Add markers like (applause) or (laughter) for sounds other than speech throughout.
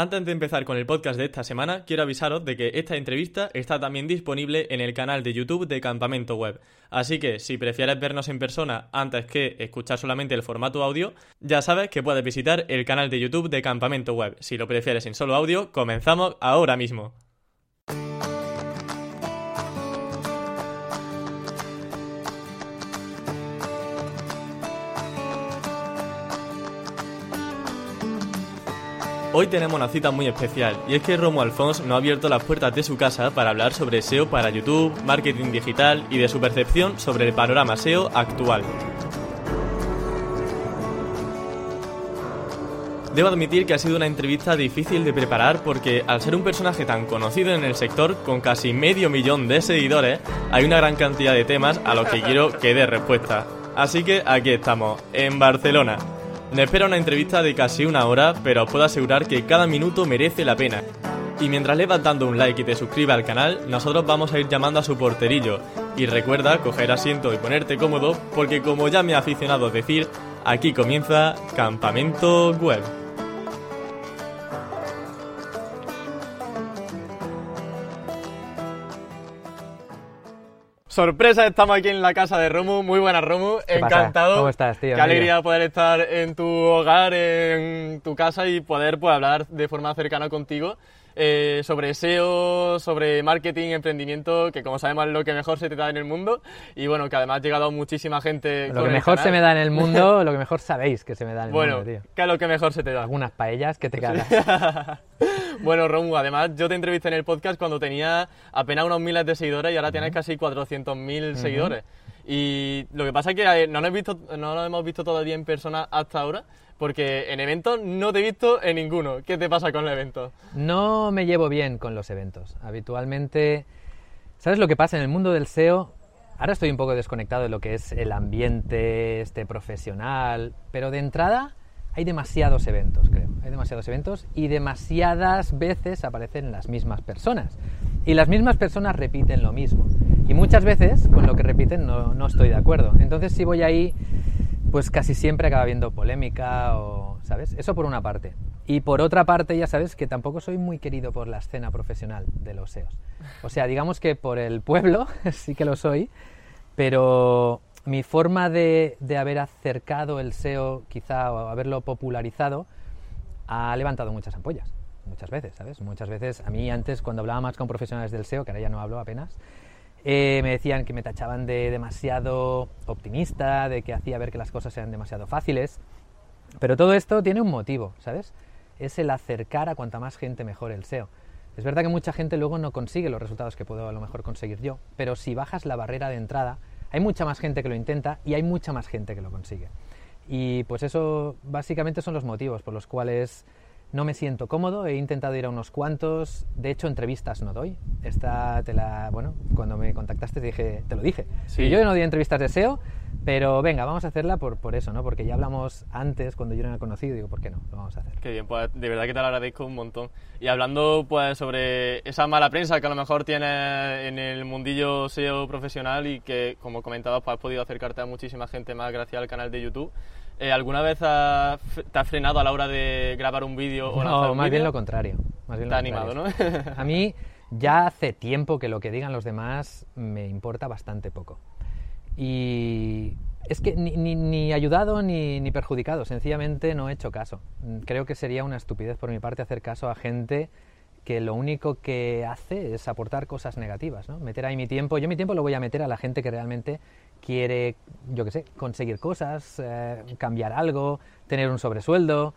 Antes de empezar con el podcast de esta semana, quiero avisaros de que esta entrevista está también disponible en el canal de YouTube de Campamento Web. Así que si prefieres vernos en persona antes que escuchar solamente el formato audio, ya sabes que puedes visitar el canal de YouTube de Campamento Web. Si lo prefieres en solo audio, comenzamos ahora mismo. Hoy tenemos una cita muy especial y es que Romo Alfons nos ha abierto las puertas de su casa para hablar sobre SEO para YouTube, marketing digital y de su percepción sobre el panorama SEO actual. Debo admitir que ha sido una entrevista difícil de preparar porque al ser un personaje tan conocido en el sector, con casi medio millón de seguidores, hay una gran cantidad de temas a los que quiero que dé respuesta. Así que aquí estamos, en Barcelona. Me espera una entrevista de casi una hora, pero os puedo asegurar que cada minuto merece la pena. Y mientras le vas dando un like y te suscribas al canal, nosotros vamos a ir llamando a su porterillo. Y recuerda coger asiento y ponerte cómodo, porque como ya me ha aficionado a decir, aquí comienza Campamento Web. Sorpresa, estamos aquí en la casa de Romu. Muy buenas, Romu. Encantado. ¿Cómo estás, tío? Qué alegría poder estar en tu hogar, en tu casa y poder pues, hablar de forma cercana contigo eh, sobre SEO, sobre marketing, emprendimiento, que como sabemos es lo que mejor se te da en el mundo. Y bueno, que además ha llegado muchísima gente. Lo con que el mejor canal. se me da en el mundo, (laughs) lo que mejor sabéis que se me da en el Bueno, mundo, tío. que es lo que mejor se te da. Algunas paellas que te cagas. (laughs) bueno, Romu, además yo te entrevisté en el podcast cuando tenía apenas unos miles de seguidores y ahora tienes casi 400.000 seguidores. Y lo que pasa es que no nos, visto, no nos hemos visto todavía en persona hasta ahora, porque en eventos no te he visto en ninguno. ¿Qué te pasa con los eventos? No me llevo bien con los eventos. Habitualmente, ¿sabes lo que pasa en el mundo del SEO? Ahora estoy un poco desconectado de lo que es el ambiente este profesional, pero de entrada hay demasiados eventos, creo. Hay demasiados eventos y demasiadas veces aparecen las mismas personas. Y las mismas personas repiten lo mismo. Y muchas veces con lo que repiten no, no estoy de acuerdo. Entonces si voy ahí, pues casi siempre acaba habiendo polémica o, ¿sabes? Eso por una parte. Y por otra parte, ya sabes que tampoco soy muy querido por la escena profesional de los SEOs. O sea, digamos que por el pueblo (laughs) sí que lo soy, pero mi forma de, de haber acercado el SEO, quizá, o haberlo popularizado, ha levantado muchas ampollas. Muchas veces, ¿sabes? Muchas veces, a mí antes, cuando hablaba más con profesionales del SEO, que ahora ya no hablo apenas, eh, me decían que me tachaban de demasiado optimista, de que hacía ver que las cosas eran demasiado fáciles. Pero todo esto tiene un motivo, ¿sabes? Es el acercar a cuanta más gente mejor el SEO. Es verdad que mucha gente luego no consigue los resultados que puedo a lo mejor conseguir yo, pero si bajas la barrera de entrada, hay mucha más gente que lo intenta y hay mucha más gente que lo consigue. Y pues eso básicamente son los motivos por los cuales no me siento cómodo, he intentado ir a unos cuantos, de hecho entrevistas no doy. Esta te la, bueno, cuando me contactaste te dije, te lo dije. Sí. Y yo no doy entrevistas de SEO, pero venga, vamos a hacerla por, por eso, ¿no? Porque ya hablamos antes cuando yo no era conocido, digo, ¿por qué no? Lo vamos a hacer. Qué bien, pues de verdad que te lo agradezco un montón. Y hablando pues sobre esa mala prensa que a lo mejor tienes en el mundillo SEO profesional y que, como comentabas, pues has podido acercarte a muchísima gente más gracias al canal de YouTube. Eh, ¿Alguna vez has- te has frenado a la hora de grabar un vídeo o No, un más bien vídeo? lo contrario. Más bien Te animado. ¿no? (laughs) A mí ya hace tiempo que lo que digan los demás me importa bastante poco. Y es que ni, ni- ni ayudado ni, ni perjudicado, sencillamente no he hecho caso. Mm, Creo que sería una estupidez por mi parte hacer caso a gente que lo único que hace es aportar cosas negativas, ¿no? Meter ahí mi tiempo. Yo mi tiempo lo voy a meter a la gente que realmente quiere, yo qué sé, conseguir cosas, eh, cambiar algo, tener un sobresueldo.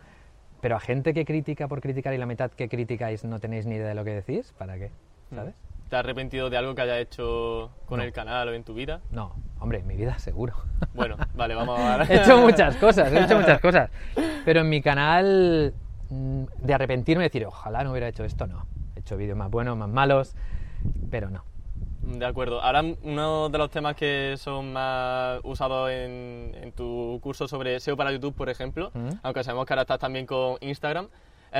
Pero a gente que critica por criticar y la mitad que criticáis no tenéis ni idea de lo que decís, ¿para qué? ¿Sabes? ¿Te has arrepentido de algo que hayas hecho con No. el canal o en tu vida? No, hombre, en mi vida seguro. Bueno, (laughs) vale, vamos a he hecho muchas cosas, he hecho muchas cosas. Pero en mi canal, mm, de arrepentirme decir, ojalá no hubiera hecho esto, no. He hecho vídeos más buenos, más malos, pero no. De acuerdo. Ahora uno de los temas que son más usados en, en tu curso sobre SEO para YouTube, por ejemplo, Ujú. aunque sabemos que ahora estás también con Instagram,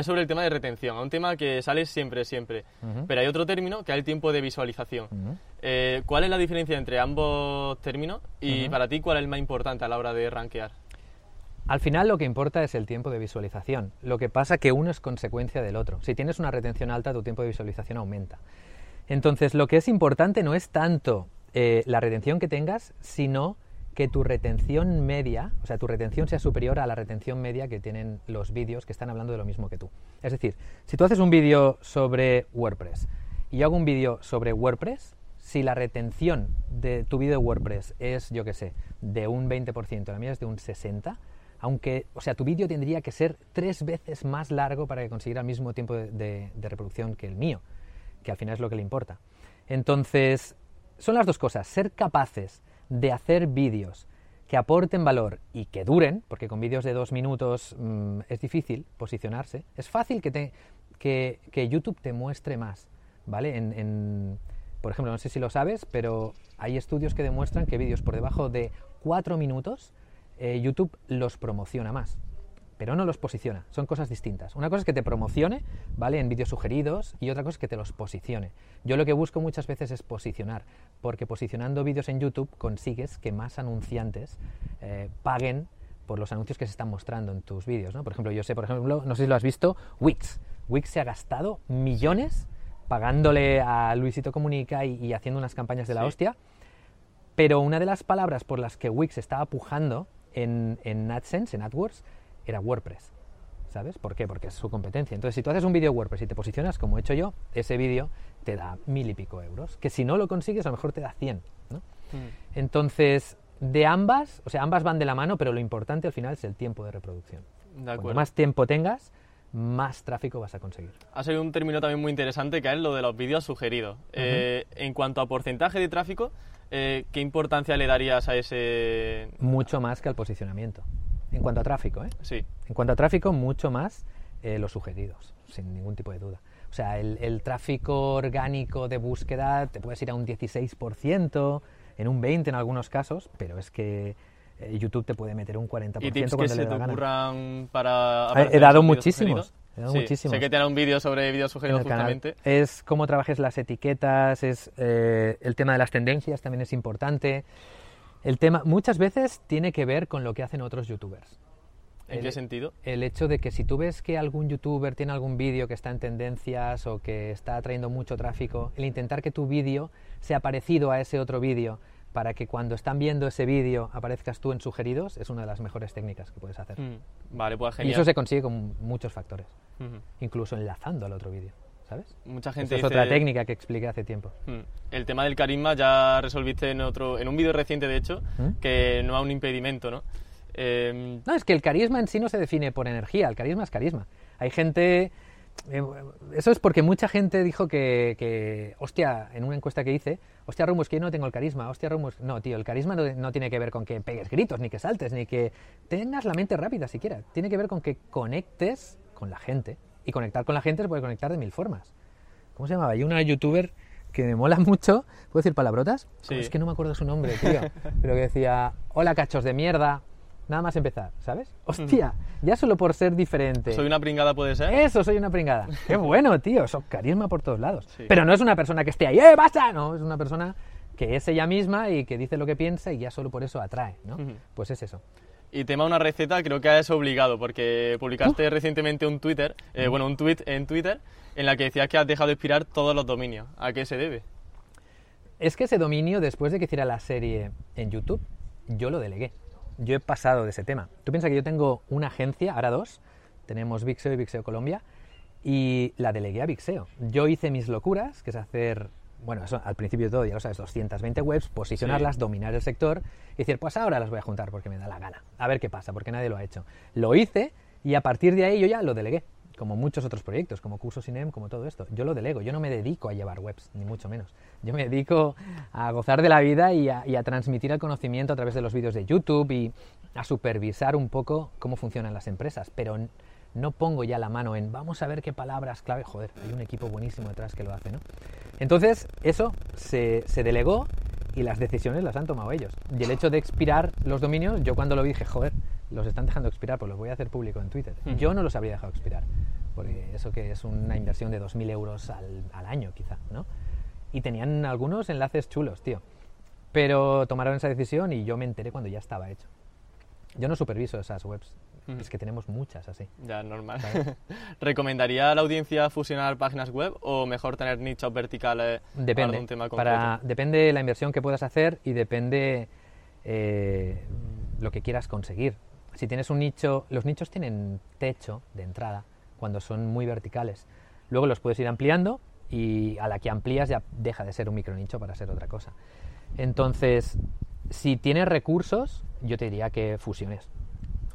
es sobre el tema de retención. Es un tema que sale siempre, siempre. Ujú. Pero hay otro término que es el tiempo de visualización. Eh, ¿Cuál es la diferencia entre ambos términos y para ti cuál es el más importante a la hora de rankear? Al final lo que importa es el tiempo de visualización. Lo que pasa que uno es consecuencia del otro. Si tienes una retención alta, tu tiempo de visualización aumenta. Entonces, lo que es importante no es tanto eh, la retención que tengas, sino que tu retención media, o sea, tu retención sea superior a la retención media que tienen los vídeos que están hablando de lo mismo que tú. Es decir, si tú haces un vídeo sobre WordPress y yo hago un vídeo sobre WordPress, si la retención de tu vídeo de WordPress es, yo qué sé, de un 20%, la mía es de un 60%, aunque, o sea, tu vídeo tendría que ser tres veces más largo para conseguir el mismo tiempo de reproducción que el mío, que al final es lo que le importa. Entonces, son las dos cosas, ser capaces de hacer vídeos que aporten valor y que duren, porque con vídeos de dos minutos mm, es difícil posicionarse, es fácil que, te, que, YouTube te muestre más, ¿vale? En, por ejemplo, no sé si lo sabes, pero hay estudios que demuestran que vídeos por debajo de cuatro minutos eh, YouTube los promociona más pero no los posiciona. Son cosas distintas. Una cosa es que te promocione, ¿vale? En vídeos sugeridos y otra cosa es que te los posicione. Yo lo que busco muchas veces es posicionar, porque posicionando vídeos en YouTube consigues que más anunciantes eh, paguen por los anuncios que se están mostrando en tus vídeos, ¿no? Por ejemplo, yo sé, por ejemplo, no sé si lo has visto, Wix. Wix se ha gastado millones pagándole a Luisito Comunica y, haciendo unas campañas de la hostia, pero una de las palabras por las que Wix estaba pujando en, en AdSense, en AdWords, era WordPress. ¿Sabes? ¿Por qué? Porque es su competencia. Entonces, si tú haces un vídeo WordPress y te posicionas como he hecho yo, ese vídeo te da mil y pico euros. Que si no lo consigues, a lo mejor te da 100. ¿no? Mm. Entonces, de ambas, o sea, ambas van de la mano, pero lo importante al final es el tiempo de reproducción. Cuanto más tiempo tengas, más tráfico vas a conseguir. Ha sido un término también muy interesante que es lo de los vídeos sugeridos. Eh, en cuanto a porcentaje de tráfico, eh, ¿qué importancia le darías a ese...? Mucho más que al posicionamiento. En cuanto a tráfico, ¿eh? Sí. En cuanto a tráfico, mucho más eh, los sugeridos, sin ningún tipo de duda. O sea, el, tráfico orgánico de búsqueda te puedes ir a un 16%, en un 20% en algunos casos, pero es que eh, YouTube te puede meter un 40% ¿Y tips que se te ocurran para... He, dado muchísimos. He dado muchísimos. Sé que te hará un vídeo sobre vídeos sugeridos justamente. Es cómo trabajes las etiquetas, es eh, el tema de las tendencias también es importante. El tema muchas veces tiene que ver con lo que hacen otros youtubers. ¿En qué sentido? El hecho de que si tú ves que algún youtuber tiene algún vídeo que está en tendencias o que está trayendo mucho tráfico, el intentar que tu vídeo sea parecido a ese otro vídeo para que cuando están viendo ese vídeo aparezcas tú en sugeridos es una de las mejores técnicas que puedes hacer. Mm, vale, pues genial. Y eso se consigue con muchos factores, incluso enlazando al otro vídeo. ¿Sabes? Mucha gente es otra técnica que expliqué hace tiempo. Hmm. El tema del carisma ya resolviste en otro, en un vídeo reciente de hecho, ¿Mm? que no es un impedimento, ¿no? Em, no, es que el carisma en sí no se define por energía, el carisma es carisma. Hay gente... Eh, eso es porque mucha gente dijo que, hostia, en una encuesta que hice, hostia, Rumus, que yo no tengo el carisma, hostia, Rumus, no, tío, el carisma no, no, tiene que ver con que pegues gritos, ni que saltes, ni que tengas la mente rápida siquiera. Tiene que ver con que conectes con la gente. Y conectar con la gente se puede conectar de mil formas. ¿Cómo se llamaba? Hay una youtuber que me mola (laughs) mucho. ¿Puedo decir palabrotas? Sí. Es que no me acuerdo su nombre, tío. Pero que decía, hola cachos de mierda. Nada más empezar, ¿sabes? Hostia, ya solo por ser diferente. ¿Soy una pringada puede ser? Eso, soy una pringada. (laughs) Qué bueno, tío. Eso, carisma por todos lados. Pero no es una persona que esté ahí, ¡eh, basta! No, es una persona que es ella misma y que dice lo que piensa y ya solo por eso atrae, ¿no? Pues es eso. Y tema una receta, creo que es obligado, porque publicaste recientemente un Twitter, eh, bueno, un tweet en Twitter en la que decías que has dejado de expirar todos los dominios. ¿A qué se debe? Es que ese dominio, después de que hiciera la serie en YouTube, yo lo delegué. Yo he pasado de ese tema. Tú piensas que yo tengo una agencia, ahora dos, tenemos Vixeo y Vixeo Colombia, y la delegué a Vixeo. Yo hice mis locuras, que es hacer bueno, eso al principio de todo, ya lo sabes, 220 webs, posicionarlas, dominar el sector y decir, pues ahora las voy a juntar porque me da la gana. A ver qué pasa, porque nadie lo ha hecho. Lo hice y a partir de ahí yo ya lo delegué, como muchos otros proyectos, como Cursos INEM, como todo esto. Yo lo delego, yo no me dedico a llevar webs, ni mucho menos. Yo me dedico a gozar de la vida y a, y a transmitir el conocimiento a través de los vídeos de YouTube y a supervisar un poco cómo funcionan las empresas, pero no pongo ya la mano en vamos a ver qué palabras clave, joder, hay un equipo buenísimo detrás que lo hace, ¿no? Entonces, eso se, delegó y las decisiones las han tomado ellos. Y el hecho de expirar los dominios, yo cuando lo vi dije, joder, los están dejando expirar, pues los voy a hacer público en Twitter. Yo no los habría dejado expirar, porque eso que es una inversión de 2.000 euros al, al año, quizá, ¿no? Y tenían algunos enlaces chulos, tío. Pero tomaron esa decisión y yo me enteré cuando ya estaba hecho. Yo no superviso esas webs. Es que tenemos muchas así. Ya, normal. (laughs) ¿Recomendaría a la audiencia fusionar páginas web o mejor tener nichos verticales depende, para un tema concreto? Para, depende de la inversión que puedas hacer y depende eh, lo que quieras conseguir. Si tienes un nicho, los nichos tienen techo de entrada cuando son muy verticales. Luego los puedes ir ampliando y a la que amplías ya deja de ser un micronicho para ser otra cosa. Entonces, si tienes recursos, yo te diría que fusiones.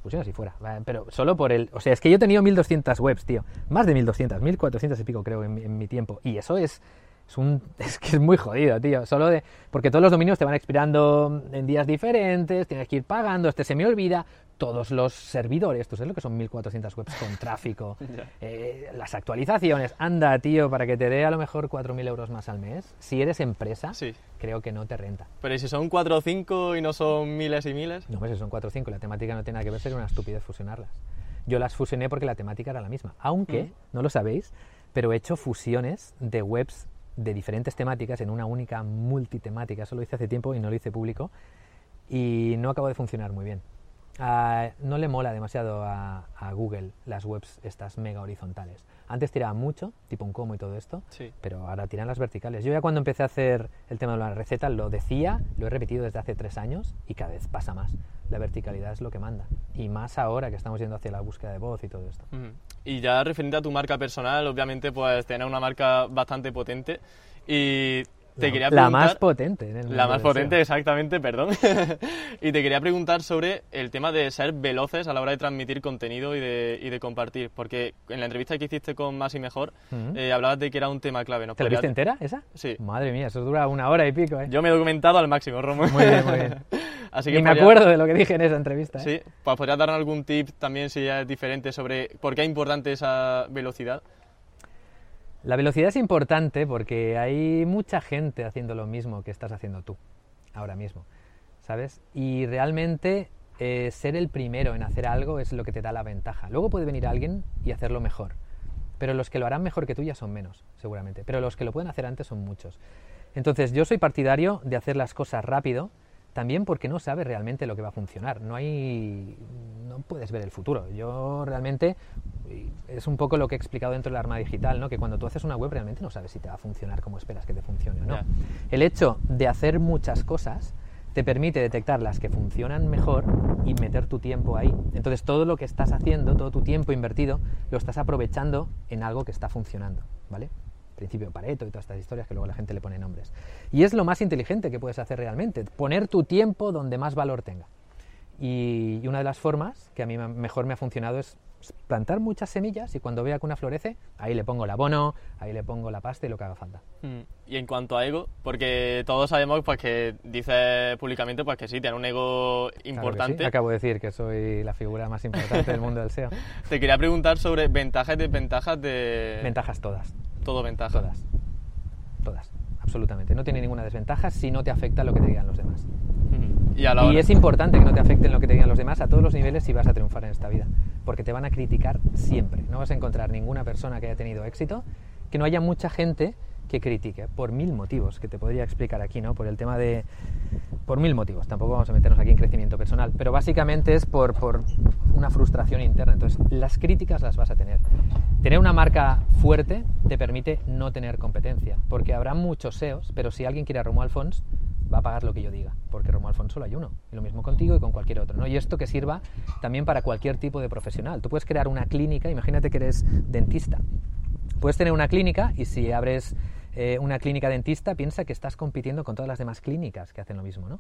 Fusiones y fuera. Pero solo por el... O sea, es que yo he tenido 1200 webs, tío. Más de 1200, 1400 y pico creo en, en mi tiempo. Y eso es es, un, (laughs) es que es muy jodido, tío. Solo de, porque todos los dominios te van expirando en días diferentes, tienes que ir pagando, este se me olvida. Todos los servidores, tú sabes lo que son 1400 webs con tráfico, (laughs) eh, las actualizaciones. Anda, tío, para que te dé a lo mejor 4.000 euros más al mes. Si eres empresa, sí. creo que no te renta. Pero ¿y si son 4 o 5 y no son miles y miles? No, pues si son 4 o 5, la temática no tiene nada que ver, sería una estupidez fusionarlas. Yo las fusioné porque la temática era la misma. Aunque, mm. no lo sabéis, pero he hecho fusiones de webs de diferentes temáticas en una única multitemática. Eso lo hice hace tiempo y no lo hice público y no acabo de funcionar muy bien. Ah, no le mola demasiado a, Google las webs estas mega horizontales. Antes tiraba mucho, tipo un como y todo esto, pero ahora tiran las verticales. Yo ya cuando empecé a hacer el tema de la receta lo decía, lo he repetido desde hace tres años y cada vez pasa más. La verticalidad es lo que manda. Y más ahora que estamos yendo hacia la búsqueda de voz y todo esto. Y ya referente a tu marca personal, obviamente pues tener una marca bastante potente y te quería preguntar, la más potente. En el la más potente, exactamente, perdón. (laughs) y te quería preguntar sobre el tema de ser veloces a la hora de transmitir contenido y de, y de compartir. Porque en la entrevista que hiciste con Más y Mejor, eh, hablabas de que era un tema clave. ¿no? ¿Te la viste entera esa? Sí. Madre mía, eso dura una hora y pico. ¿eh? Yo me he documentado al máximo, Romo. Muy bien, muy bien. (laughs) Así que me acuerdo de lo que dije en esa entrevista. ¿eh? Sí, pues podrías darnos algún tip también si ya es diferente sobre por qué es importante esa velocidad. La velocidad es importante porque hay mucha gente haciendo lo mismo que estás haciendo tú ahora mismo, ¿sabes? Y realmente eh, ser el primero en hacer algo es lo que te da la ventaja. Luego puede venir alguien y hacerlo mejor, pero los que lo harán mejor que tú ya son menos, seguramente. Pero los que lo pueden hacer antes son muchos. Entonces yo soy partidario de hacer las cosas rápido, también porque no sabes realmente lo que va a funcionar. No hay, no puedes ver el futuro. Yo realmente es un poco lo que he explicado dentro del arma digital, ¿no? Que cuando tú haces una web realmente no sabes si te va a funcionar como esperas que te funcione o no. El hecho de hacer muchas cosas te permite detectar las que funcionan mejor y meter tu tiempo ahí. Entonces todo lo que estás haciendo, todo tu tiempo invertido, lo estás aprovechando en algo que está funcionando, ¿vale? Principio Pareto y todas estas historias que luego la gente le pone nombres. Y es lo más inteligente que puedes hacer realmente, poner tu tiempo donde más valor tenga. Y, una de las formas que a mí mejor me ha funcionado es plantar muchas semillas y cuando vea que una florece, ahí le pongo el abono, ahí le pongo la pasta y lo que haga falta. Mm. Y en cuanto a ego, porque todos sabemos pues que dice públicamente pues que sí, tiene un ego importante. Acabo de decir que soy la figura más importante del mundo del SEO. (laughs) Te quería preguntar sobre ventajas y desventajas de... Ventajas todas. Todo ventajas. Todas. Todas. Absolutamente. No tiene ninguna desventaja si no te afecta lo que te digan los demás. Y, a la y es importante que no te afecten lo que te digan los demás a todos los niveles si vas a triunfar en esta vida. Porque te van a criticar siempre. No vas a encontrar ninguna persona que haya tenido éxito que no haya mucha gente que critique, por mil motivos que te podría explicar aquí, ¿no? Por el tema de... por mil motivos, tampoco vamos a meternos aquí en crecimiento personal, pero básicamente es por, por una frustración interna. Entonces, las críticas las vas a tener. Tener una marca fuerte te permite no tener competencia, porque habrá muchos SEOs, pero si alguien quiere a Romo Alfons, va a pagar lo que yo diga, porque Romo Alfons solo hay uno, y lo mismo contigo y con cualquier otro, ¿no? Y esto que sirva también para cualquier tipo de profesional. Tú puedes crear una clínica, imagínate que eres dentista, puedes tener una clínica y si abres eh, una clínica dentista, piensa que estás compitiendo con todas las demás clínicas que hacen lo mismo, ¿no?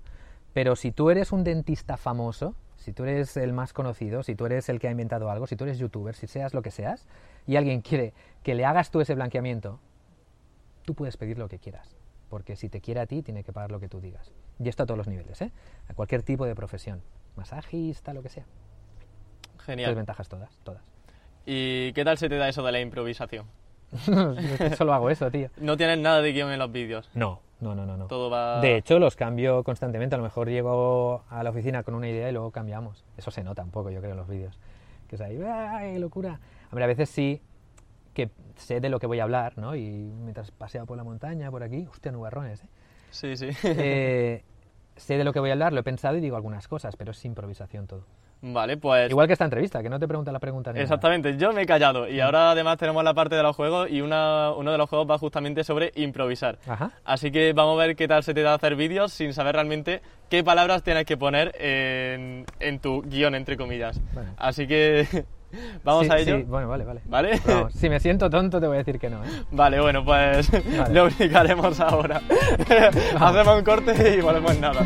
Pero si tú eres un dentista famoso, si tú eres el más conocido, si tú eres el que ha inventado algo, si tú eres youtuber, si seas lo que seas, y alguien quiere que le hagas tú ese blanqueamiento, tú puedes pedir lo que quieras. Porque si te quiere a ti, tiene que pagar lo que tú digas. Y esto a todos los niveles, ¿eh? A cualquier tipo de profesión. Masajista, lo que sea. Genial. ventajas todas, todas. ¿Y qué tal se te da eso de la improvisación? (laughs) Solo hago eso, tío. ¿No tienes nada de guion en los vídeos? No, no, no, no. Todo va... De hecho, los cambio constantemente. A lo mejor llego a la oficina con una idea y luego cambiamos. Eso se nota un poco, yo creo, en los vídeos. Que es ahí, ¡ay, locura! A ver, a veces sí que sé de lo que voy a hablar, ¿no? Y mientras paseo por la montaña, por aquí, hostia, nubarrones, ¿eh? Sí, sí. Eh, (laughs) sé de lo que voy a hablar, lo he pensado y digo algunas cosas, pero es improvisación todo. Vale, pues... Igual que esta entrevista, que no te preguntan las preguntas. nada. Exactamente, yo me he callado y ahora además tenemos la parte de los juegos y una- uno de los juegos va justamente sobre improvisar. Ajá. Así que vamos a ver qué tal se te da hacer vídeos sin saber realmente qué palabras tienes que poner en, en tu guion, entre comillas. Bueno. Así que (laughs) vamos Sí, a ello. sí, bueno, vale, vale. ¿Vale? Vamos, si me siento tonto te voy a decir que no, ¿eh? (laughs) Vale, bueno, pues Vale. (laughs) lo explicaremos ahora. Hacemos un corte y volvemos en nada.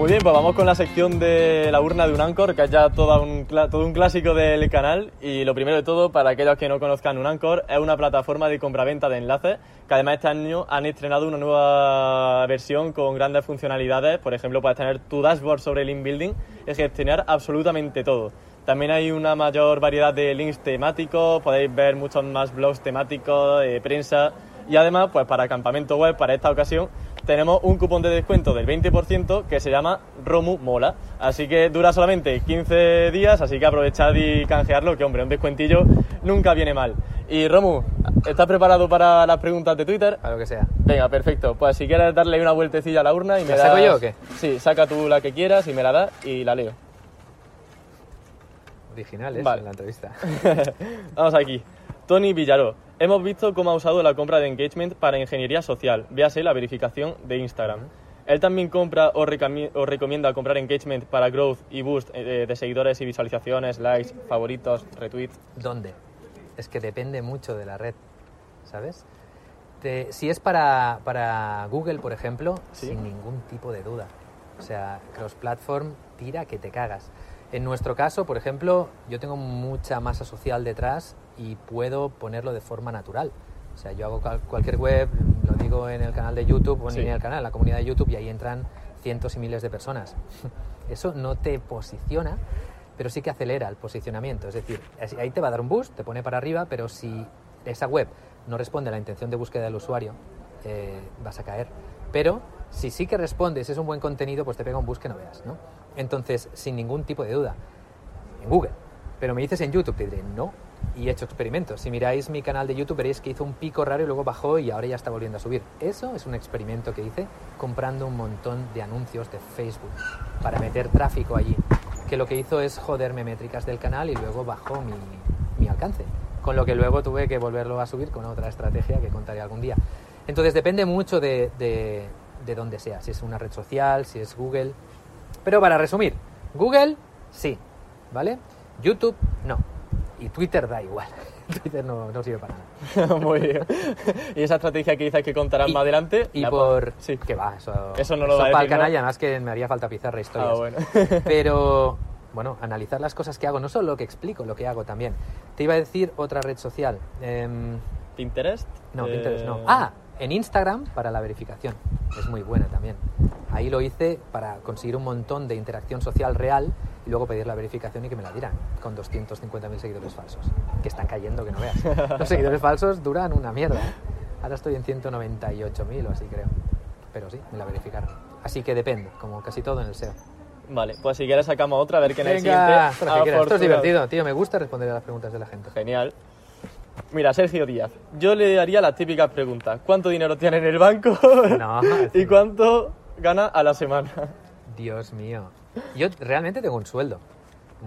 Muy bien, pues vamos con la sección de la urna de un Anchor, que es ya toda un todo un clásico del canal. Y lo primero de todo, para aquellos que no conozcan un Anchor, es una plataforma de compraventa de enlaces, que además este año han estrenado una nueva versión con grandes funcionalidades. Por ejemplo, puedes tener tu dashboard sobre link building y gestionar absolutamente todo. También hay una mayor variedad de links temáticos, podéis ver muchos más blogs temáticos, de prensa y además, pues para campamento web, para esta ocasión, tenemos un cupón de descuento del 20% que se llama Romu Mola. Así que dura solamente 15 días, así que aprovechad y canjearlo, que hombre, un descuentillo nunca viene mal. Y Romu, ¿estás preparado para las preguntas de Twitter? A lo que sea. Venga, perfecto. Pues si quieres darle una vueltecilla a la urna y me ¿La saco das- yo o qué? Sí, saca tú la que quieras y me la das y la leo. Originales Vale. en la entrevista. (laughs) Vamos aquí. Tony Villaró. Hemos visto cómo ha usado la compra de engagement para ingeniería social. Véase la verificación de Instagram. Él también compra o, recomienda comprar engagement para growth y boost eh, de seguidores y visualizaciones, likes, favoritos, retweets. ¿Dónde? Es que depende mucho de la red, ¿sabes? Te- si es para, para Google, por ejemplo, Sí. sin ningún tipo de duda. O sea, cross-platform tira que te cagas. En nuestro caso, por ejemplo, yo tengo mucha masa social detrás y puedo ponerlo de forma natural. O sea, yo hago cualquier web, lo digo en el canal de YouTube, o Sí. en el canal, en la comunidad de YouTube, y ahí entran cientos y miles de personas. (laughs) Eso no te posiciona, pero sí que acelera el posicionamiento. Es decir, ahí te va a dar un boost, te pone para arriba, pero si esa web no responde a la intención de búsqueda del usuario, eh, vas a caer. Pero si sí que responde, si es un buen contenido, pues te pega un boost que no veas, ¿no? Entonces, sin ningún tipo de duda, en Google. Pero me dices en YouTube, te diré no. Y he hecho experimentos. Si miráis mi canal de YouTube, veréis que hizo un pico raro y luego bajó y ahora ya está volviendo a subir. Eso es un experimento que hice comprando un montón de anuncios de Facebook para meter tráfico allí. Que lo que hizo es joderme métricas del canal y luego bajó mi, alcance. Con lo que luego tuve que volverlo a subir con otra estrategia que contaré algún día. Entonces depende mucho de, de, de dónde sea. Si es una red social, si es Google. Pero para resumir, Google sí, ¿vale? YouTube no. Y Twitter da igual. (laughs) Twitter no, no sirve para nada. (laughs) Muy bien. y esa estrategia que dices que contarás Y- más adelante. Y por... Sí. Que va, eso, Eso no lo va a para decir, el canal ¿no? que me haría falta pizarra historias. Ah, bueno. (laughs) Pero, bueno, analizar las cosas que hago, no solo lo que explico, lo que hago también. Te iba a decir otra red social. Em, ¿Pinterest? no, Eh, Pinterest no. Ah, en Instagram para la verificación. Es muy buena también. Ahí lo hice para conseguir un montón de interacción social real y luego pedir la verificación y que me la dieran con 250.000 seguidores falsos. Que están cayendo, que no veas. Los seguidores falsos duran una mierda. ¿eh? Ahora estoy en 198.000 o así creo. Pero sí, me la verificaron. Así que depende, como casi todo en el SEO. Vale, pues si quieres sacamos otra, a ver qué en el siguiente. esto, es que. Esto divertido, tío. Me gusta responder a las preguntas de la gente. Genial. Mira, Sergio Díaz, yo le haría las típicas preguntas. ¿Cuánto dinero tiene en el banco? No, (laughs) ¿Y cuánto gana a la semana? Dios mío. Yo realmente tengo un sueldo.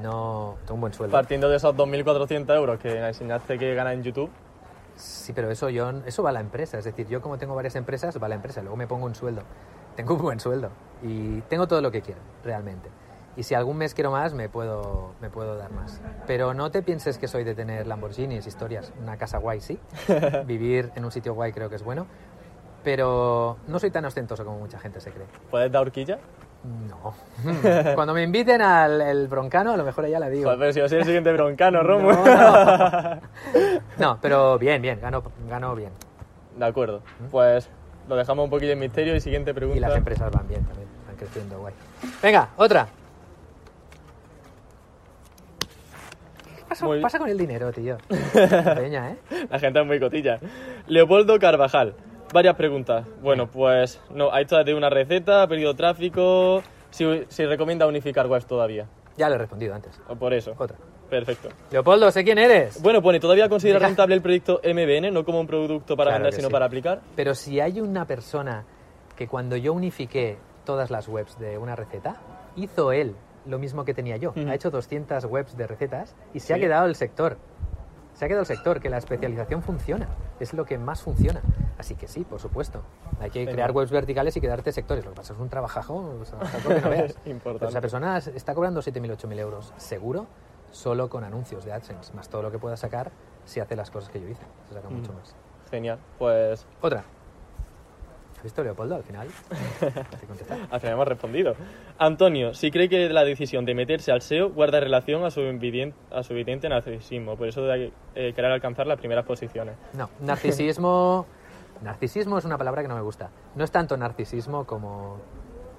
No, tengo un buen sueldo. Partiendo de esos 2.400 euros que me enseñaste que gana en YouTube. Sí, pero eso yo eso va a la empresa. Es decir, yo como tengo varias empresas, va a la empresa. Luego me pongo un sueldo. Tengo un buen sueldo. Y tengo todo lo que quiero, realmente. Y si algún mes quiero más, me puedo, me puedo dar más. Pero no te pienses que soy de tener Lamborghinis, historias. Una casa guay, sí. (laughs) Vivir en un sitio guay creo que es bueno. Pero no soy tan ostentoso como mucha gente se cree. ¿Puedes dar horquilla? No. (laughs) Cuando me inviten al el broncano, a lo mejor ya la digo. Pero si yo soy el siguiente broncano, (laughs) Romo. No, (laughs) no. No, pero bien, bien, gano, gano bien. De acuerdo. Pues lo dejamos un poquillo en misterio y siguiente pregunta. Y las empresas van bien también, van creciendo, guay. Venga, otra. pasa, Muy- pasa con el dinero, tío? Peña, ¿eh? La gente es muy cotilla. Leopoldo Carvajal. Varias preguntas. Bueno, pues no, ha hecho de una receta, ha perdido tráfico. Si, si recomienda unificar webs todavía. Ya lo he respondido antes. O por eso. Otra. Perfecto. Leopoldo, sé quién eres. Bueno, pone, ¿todavía considera rentable el proyecto MBN? No como un producto para Claro vender, sino sí. para aplicar. Pero si hay una persona que cuando yo unifiqué todas las webs de una receta, hizo él lo mismo que tenía yo. Ha hecho 200 webs de recetas y se ha quedado el sector. Se ha quedado el sector, que la especialización funciona. Es lo que más funciona. Así que sí, por supuesto. Hay que crear webs verticales y quedarte sectores. Lo que pasa es un trabajajo, o sea, que no (laughs) veas. Importante. Esa persona está cobrando 7.000, 8.000 euros seguro solo con anuncios de AdSense, más todo lo que pueda sacar si hace las cosas que yo hice. Se saca mucho Mm. más. Genial. Pues Otra. ¿Has visto Leopoldo al final? (laughs) Al final hemos respondido. Antonio, si cree que la decisión de meterse al SEO guarda relación a su, evidente, a su evidente narcisismo, por eso de eh, querer alcanzar las primeras posiciones. No, narcisismo. (laughs) Narcisismo es una palabra que no me gusta. No es tanto narcisismo como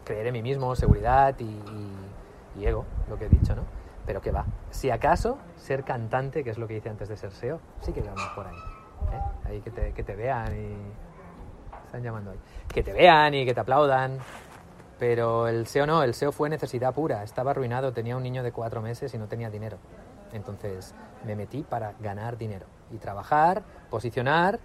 creer en mí mismo, seguridad y, y- y ego, lo que he dicho, ¿no? Pero que va. Si acaso, ser cantante, que es lo que hice antes de ser SEO, sí que vamos por ahí. ¿eh? Ahí que te, que te vean y. Están llamando ahí. Que te vean y que te aplaudan. Pero el SEO no, el SEO fue necesidad pura. Estaba arruinado, tenía un niño de cuatro meses y no tenía dinero. Entonces me metí para ganar dinero y trabajar, posicionar.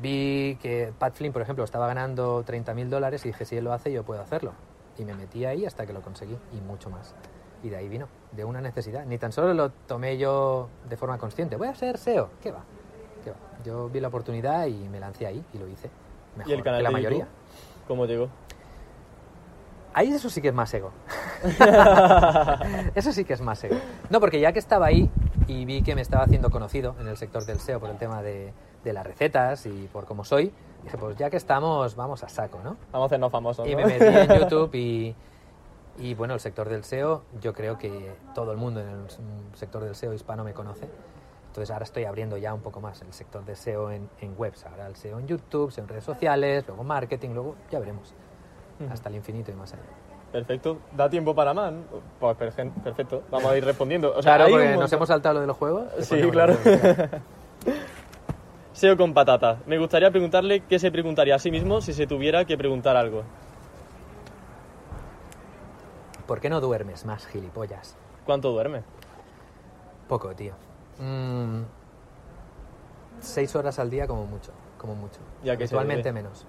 Vi que Pat Flynn, por ejemplo, estaba ganando 30.000 dólares y dije, si él lo hace, yo puedo hacerlo. Y me metí ahí hasta que lo conseguí y mucho más. Y de ahí vino, de una necesidad. Ni tan solo lo tomé yo de forma consciente. Voy a ser SEO. ¿Qué va? ¿Qué va? Yo vi la oportunidad y me lancé ahí y lo hice. Mejor ¿Y el canal que la de mayoría. YouTube? ¿Cómo llegó? Ahí eso sí que es más ego. (laughs) eso sí que es más ego. No, porque ya que estaba ahí y vi que me estaba haciendo conocido en el sector del SEO por el tema de, de las recetas y por cómo soy, dije, pues ya que estamos, vamos a saco, ¿no? Vamos a hacernos famosos. Y ¿no? me metí en (laughs) YouTube y, y bueno, el sector del SEO, yo creo que todo el mundo en el sector del SEO hispano me conoce. Entonces ahora estoy abriendo ya un poco más el sector de SEO en, en webs. Ahora el SEO en YouTube, SEO en redes sociales, luego marketing, luego ya veremos. Hasta el infinito y más allá. Perfecto. ¿Da tiempo para más? Pues perfe- perfecto. Vamos a ir respondiendo. O sea, claro, porque nos montón- hemos saltado lo de los juegos. Sí, claro. SEO (laughs) con patatas. Me gustaría preguntarle qué se preguntaría a sí mismo si se tuviera que preguntar algo. ¿Por qué no duermes más, gilipollas? ¿Cuánto duerme? Poco, tío. Mm, seis horas al día como mucho, como mucho. ¿Y a menos.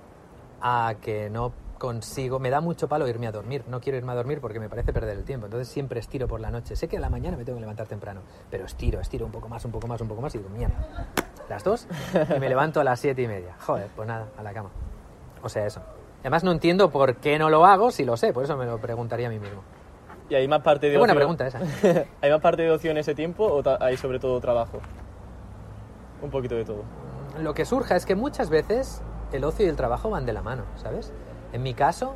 A que no consigo, me da mucho palo irme a dormir. No quiero irme a dormir porque me parece perder el tiempo. Entonces siempre estiro por la noche. Sé que a la mañana me tengo que levantar temprano, pero estiro, estiro un poco más, un poco más, un poco más y digo, mierda. Las dos (laughs) y me levanto a las siete y media. Joder, pues nada, a la cama. O sea, eso. Además no entiendo por qué no lo hago si lo sé, por eso me lo preguntaría a mí mismo. ¿Y hay más parte de Qué buena ocio- pregunta esa. (laughs) ¿Hay más parte de ocio en ese tiempo o hay sobre todo trabajo? Un poquito de todo. Lo que surja es que muchas veces el ocio y el trabajo van de la mano, ¿sabes? En mi caso,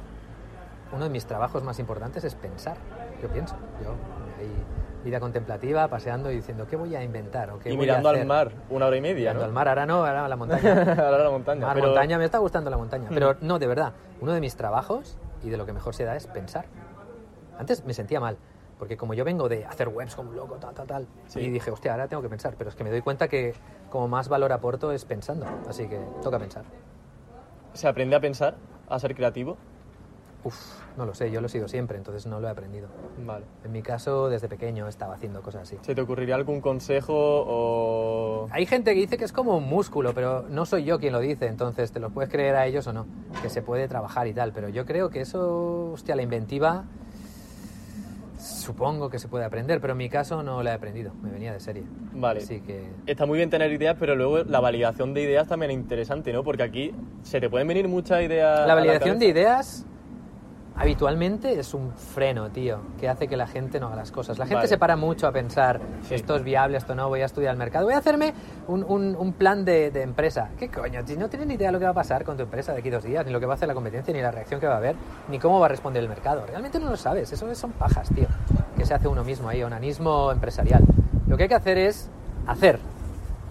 uno de mis trabajos más importantes es pensar. Yo pienso, yo ahí vida contemplativa, paseando y diciendo qué voy a inventar o qué y voy mirando a al mar una hora y media, Mirando ¿no? al mar, ahora no, ahora la montaña. (laughs) Ahora la montaña. Mar, pero- montaña, me está gustando la montaña. Pero (laughs) no, de verdad, uno de mis trabajos y de lo que mejor se da es pensar. Antes me sentía mal, porque como yo vengo de hacer webs como loco, tal, tal, tal, Sí. y dije, hostia, ahora tengo que pensar. Pero es que me doy cuenta que como más valor aporto es pensando. Así que toca pensar. ¿Se aprende a pensar? ¿A ser creativo? Uf, no lo sé, yo lo he sido siempre, entonces no lo he aprendido. Vale. En mi caso, desde pequeño estaba haciendo cosas así. ¿Se te ocurriría algún consejo o...? Hay gente que dice que es como un músculo, pero no soy yo quien lo dice, entonces te lo puedes creer a ellos o no, que se puede trabajar y tal, pero yo creo que eso, hostia, la inventiva, supongo que se puede aprender, pero en mi caso no la he aprendido, me venía de serie. Vale. Así que... Está muy bien tener ideas, pero luego la validación de ideas también es interesante, ¿no? Porque aquí se te pueden venir muchas ideas. La validación de ideas habitualmente es un freno, tío, que hace que la gente no haga las cosas. La gente Vale. se para mucho a pensar, Sí. esto es viable, esto no, voy a estudiar el mercado, voy a hacerme un, un- un plan de, de empresa. ¿Qué coño? Si no tienes ni idea de lo que va a pasar con tu empresa de aquí dos días, ni lo que va a hacer la competencia, ni la reacción que va a haber, ni cómo va a responder el mercado. Realmente no lo sabes, eso son pajas, tío, que se hace uno mismo ahí, onanismo empresarial. Lo que hay que hacer es hacer,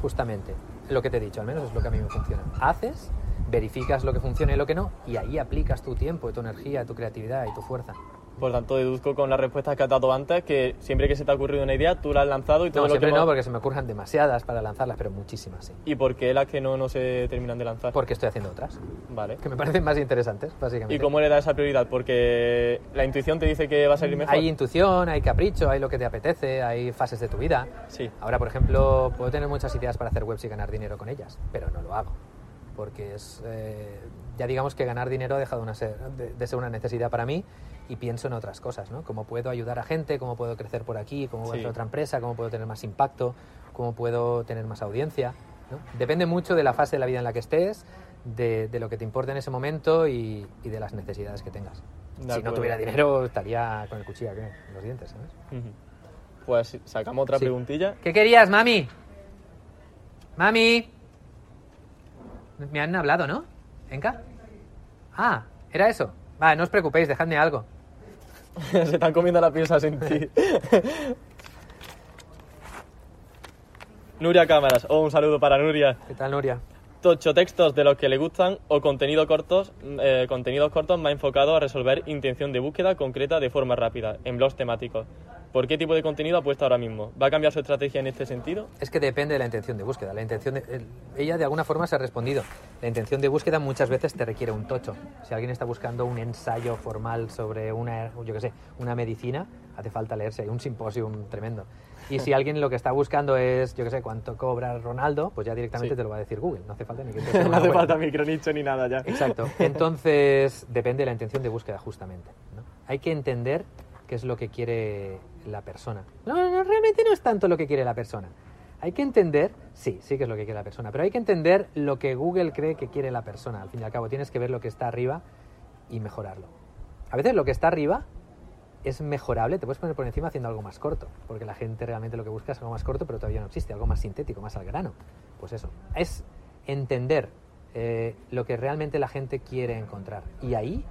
justamente, lo que te he dicho, al menos es lo que a mí me funciona. Haces, verificas lo que funciona y lo que no, y ahí aplicas tu tiempo, tu energía, tu creatividad y tu fuerza. Por tanto, deduzco con las respuestas que has dado antes que siempre que se te ha ocurrido una idea, tú la has lanzado y todo No, lo que siempre no, hemos- porque se me ocurren demasiadas para lanzarlas, pero muchísimas, sí. ¿Y por qué las que no, no se terminan de lanzar? Porque estoy haciendo otras, Vale. que me parecen más interesantes, básicamente. ¿Y cómo le da esa prioridad? Porque la intuición te dice que va a salir mejor. Hay intuición, hay capricho, hay lo que te apetece, hay fases de tu vida. Sí. Ahora, por ejemplo, puedo tener muchas ideas para hacer webs y ganar dinero con ellas, pero no lo hago. Porque es, eh, ya digamos que ganar dinero ha dejado una ser- de, de ser una necesidad para mí y pienso en otras cosas, ¿no? Cómo puedo ayudar a gente, cómo puedo crecer por aquí, cómo puedo Sí. hacer otra empresa, cómo puedo tener más impacto, cómo puedo tener más audiencia. ¿no? Depende mucho de la fase de la vida en la que estés, de, de lo que te importa en ese momento y, y de las necesidades que tengas. De si no acuerdo. tuviera dinero, estaría con el cuchillo aquí en los dientes, ¿sabes? Pues sacamos otra Sí. preguntilla. ¿Qué querías, mami? Mami. Me han hablado, ¿no? ¿Enca? Ah, era eso. Vale, no os preocupéis, dejadme algo. (laughs) se están comiendo la pieza sin ti. (laughs) Nuria Cámaras. Oh, un saludo para Nuria. ¿Qué tal, Nuria? Tocho textos de los que le gustan o contenido cortos, eh, contenidos cortos más enfocados a resolver intención de búsqueda concreta de forma rápida, en blogs temáticos. ¿Por qué tipo de contenido apuesta ahora mismo? ¿Va a cambiar su estrategia en este sentido? Es que depende de la intención de búsqueda. La intención de- el- ella de alguna forma se ha respondido. La intención de búsqueda muchas veces te requiere un tocho. Si alguien está buscando un ensayo formal sobre una, yo qué sé, una medicina, hace falta leerse. Hay un simposium tremendo. Y si alguien lo que está buscando es, yo qué sé, cuánto cobra Ronaldo, pues ya directamente Sí. te lo va a decir Google. No hace falta ni que (laughs) te no hace falta micronicho ni nada ya. Exacto. (laughs) Entonces, depende de la intención de búsqueda, justamente. ¿no? Hay que entender qué es lo que quiere la persona. No, no, realmente no es tanto lo que quiere la persona. Hay que entender, sí, sí que es lo que quiere la persona, pero hay que entender lo que Google cree que quiere la persona. Al fin y al cabo, tienes que ver lo que está arriba y mejorarlo. A veces lo que está arriba es mejorable, te puedes poner por encima haciendo algo más corto, porque la gente realmente lo que busca es algo más corto, pero todavía no existe, algo más sintético, más al grano. Pues eso, es entender eh, lo que realmente la gente quiere encontrar. Y ahí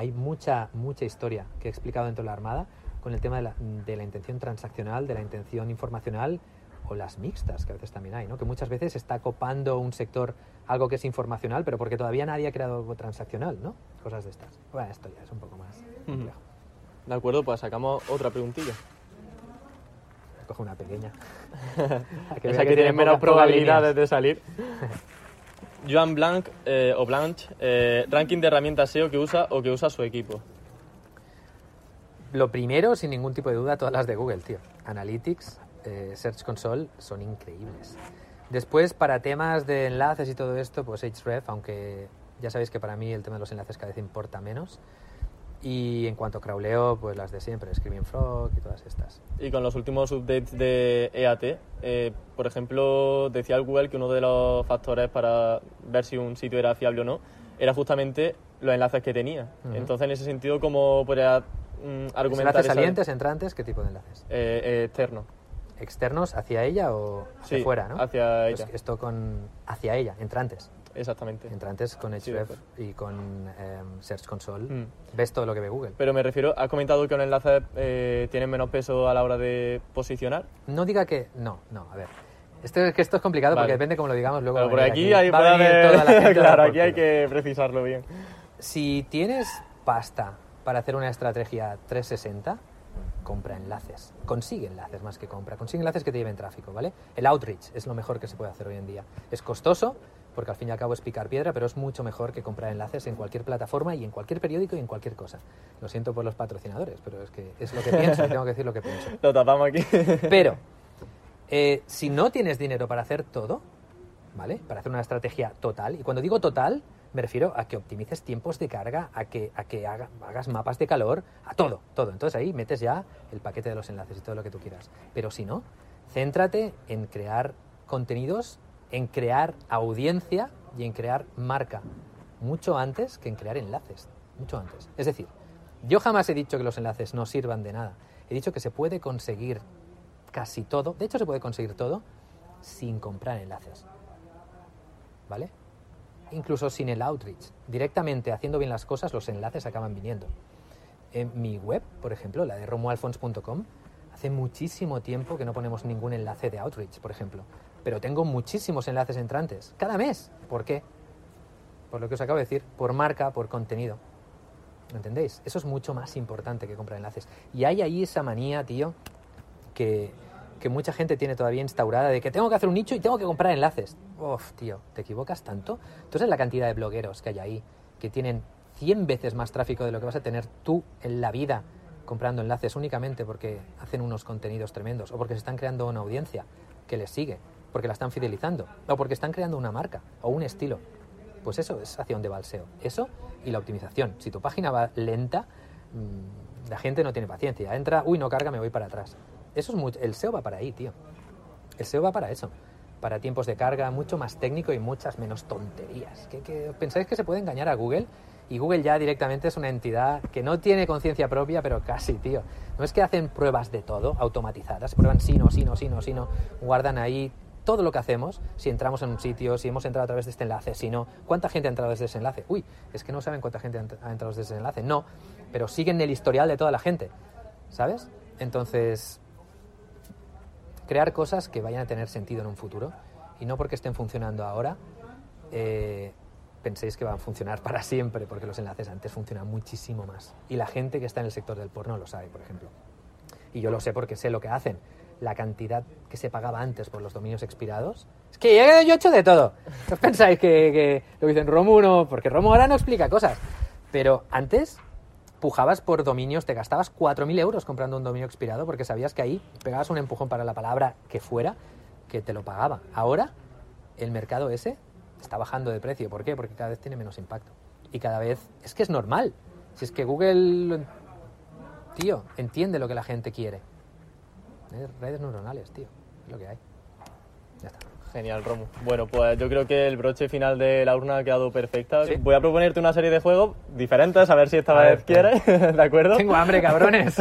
hay mucha, mucha historia que he explicado dentro de la Armada con el tema de la, de la intención transaccional, de la intención informacional o las mixtas, que a veces también hay, ¿no? que muchas veces está copando un sector algo que es informacional, pero porque todavía nadie ha creado algo transaccional, ¿no? Cosas de estas. Bueno, esto ya es un poco más complejo. De acuerdo, pues sacamos otra preguntilla. Coge una pequeña. (laughs) (laughs) Esa que, tiene menos probabilidades de salir. (laughs) Joan Blanc eh, o Blanche, eh, ranking de herramientas SEO que usa o que usa su equipo. Lo primero, sin ningún tipo de duda, todas las de Google, tío. Analytics, eh, Search Console son increíbles. Después, para temas de enlaces y todo esto, pues Href, aunque ya sabéis que para mí el tema de los enlaces cada vez importa menos. Y en cuanto a crawleo, pues las de siempre, Screaming Frog y todas estas. Y con los últimos updates de EAT, eh, por ejemplo, decía el Google que uno de los factores para ver si un sitio era fiable o no era justamente los enlaces que tenía. Entonces, en ese sentido, ¿cómo podría mm, argumentar ¿Enlaces esa- salientes, entrantes? ¿Qué tipo de enlaces? Eh, eh, externo. ¿Externos hacia ella o hacia Sí, fuera, no? hacia Pues ella. esto con hacia ella, entrantes. Exactamente. Entrantes con Sí, de Href y con em, Search Console. Mm. Ves todo lo que ve Google. Pero me refiero, has comentado que los enlaces eh, tienen menos peso a la hora de posicionar. No diga que. No, no, a ver. Esto, es que esto es complicado Vale. porque depende cómo lo digamos luego. Pero por aquí, hay, va a puede venir haber- toda la gente a (laughs) dar claro, aquí hay que precisarlo bien. Si tienes pasta para hacer una estrategia 360, compra enlaces. Consigue enlaces más que compra. Consigue enlaces que te lleven tráfico, ¿vale? El outreach es lo mejor que se puede hacer hoy en día. Es costoso, porque al fin y al cabo es picar piedra, pero es mucho mejor que comprar enlaces en cualquier plataforma y en cualquier periódico y en cualquier cosa. Lo siento por los patrocinadores, pero es que es lo que pienso y tengo que decir lo que pienso. (laughs) Lo tapamos aquí. (laughs) Pero, eh, si no tienes dinero para hacer todo, ¿vale? Para hacer una estrategia total, y cuando digo total, me refiero a que optimices tiempos de carga, a que, a que haga- hagas mapas de calor, a todo, todo. Entonces ahí metes ya el paquete de los enlaces y todo lo que tú quieras. Pero si no, céntrate en crear contenidos, en crear audiencia y en crear marca, mucho antes que en crear enlaces, mucho antes. Es decir, yo jamás he dicho que los enlaces no sirvan de nada. He dicho que se puede conseguir casi todo, de hecho se puede conseguir todo sin comprar enlaces. ¿Vale? Incluso sin el outreach. Directamente haciendo bien las cosas, los enlaces acaban viniendo. En mi web, por ejemplo, la de romualfons.com, hace muchísimo tiempo que no ponemos ningún enlace de outreach, por ejemplo. Pero tengo muchísimos enlaces entrantes, cada mes. ¿Por qué? Por lo que os acabo de decir, por marca, por contenido. ¿Entendéis? Eso es mucho más importante que comprar enlaces. Y hay ahí esa manía, tío, que, que mucha gente tiene todavía instaurada de que tengo que hacer un nicho y tengo que comprar enlaces. Uf, tío, ¿te equivocas tanto? Entonces la cantidad de blogueros que hay ahí, que tienen 100 veces más tráfico de lo que vas a tener tú en la vida comprando enlaces únicamente porque hacen unos contenidos tremendos o porque se están creando una audiencia que les sigue, porque la están fidelizando o porque están creando una marca o un estilo. Pues eso es hacia donde va el SEO. Eso y la optimización. Si tu página va lenta, mmm, la gente no tiene paciencia. Entra, uy, no carga, me voy para atrás. Eso es muy, el SEO va para ahí, tío. El SEO va para eso. Para tiempos de carga mucho más técnico y muchas menos tonterías. ¿Qué, qué, pensáis que se puede engañar a Google? Y Google ya directamente es una entidad que no tiene conciencia propia, pero casi, tío. No es que hacen pruebas de todo, automatizadas, prueban sí, no, sí, no, sí, no, sí, no. Guardan ahí todo lo que hacemos, si entramos en un sitio, si hemos entrado a través de este enlace, si no, ¿cuánta gente ha entrado desde ese enlace? Uy, es que no saben cuánta gente ha entrado desde ese enlace. No, pero siguen el historial de toda la gente, ¿sabes? Entonces, crear cosas que vayan a tener sentido en un futuro y no porque estén funcionando ahora, eh, penséis que van a funcionar (laughs) para siempre, porque los enlaces antes funcionan muchísimo más. Y la gente que está en el sector del porno lo sabe, por ejemplo. Y yo lo sé porque sé lo que hacen la cantidad que se pagaba antes por los dominios expirados. Es que yo he hecho de todo. ¿No pensáis que, que lo dicen Romu no? Porque Romu ahora no explica cosas. Pero antes pujabas por dominios, te gastabas 4.000 euros comprando un dominio expirado porque sabías que ahí pegabas un empujón para la palabra que fuera que te lo pagaba. Ahora el mercado ese está bajando de precio. ¿Por qué? Porque cada vez tiene menos impacto. Y cada vez... Es que es normal. Si es que Google, tío, entiende lo que la gente quiere redes neuronales, tío. Es lo que hay. Ya está. Genial, Romu. Bueno, pues yo creo que el broche final de la urna ha quedado perfecta. ¿Sí? Voy a proponerte una serie de juegos diferentes, a ver si esta a vez quieres, (laughs) ¿de acuerdo? Tengo hambre, cabrones.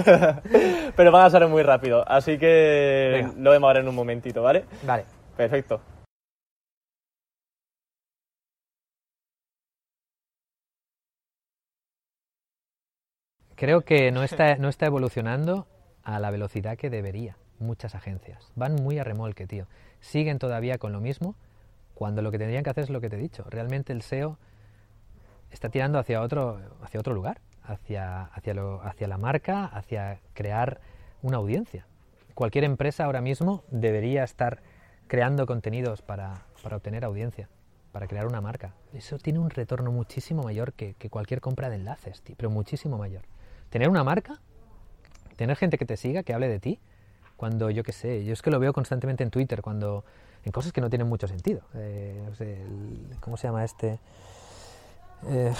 (laughs) Pero van a ser muy rápido, así que Venga. lo vemos ahora en un momentito, ¿vale? Vale. Perfecto. Creo que no está, no está evolucionando a la velocidad que debería muchas agencias. Van muy a remolque, tío. Siguen todavía con lo mismo cuando lo que tendrían que hacer es lo que te he dicho. Realmente el SEO está tirando hacia otro, hacia otro lugar, hacia, hacia, lo, hacia la marca, hacia crear una audiencia. Cualquier empresa ahora mismo debería estar creando contenidos para, para obtener audiencia, para crear una marca. Eso tiene un retorno muchísimo mayor que, que cualquier compra de enlaces, tío, pero muchísimo mayor. Tener una marca tener gente que te siga, que hable de ti, cuando yo qué sé, yo es que lo veo constantemente en Twitter, cuando en cosas que no tienen mucho sentido. Eh, no sé, el, ¿Cómo se llama este? Eh,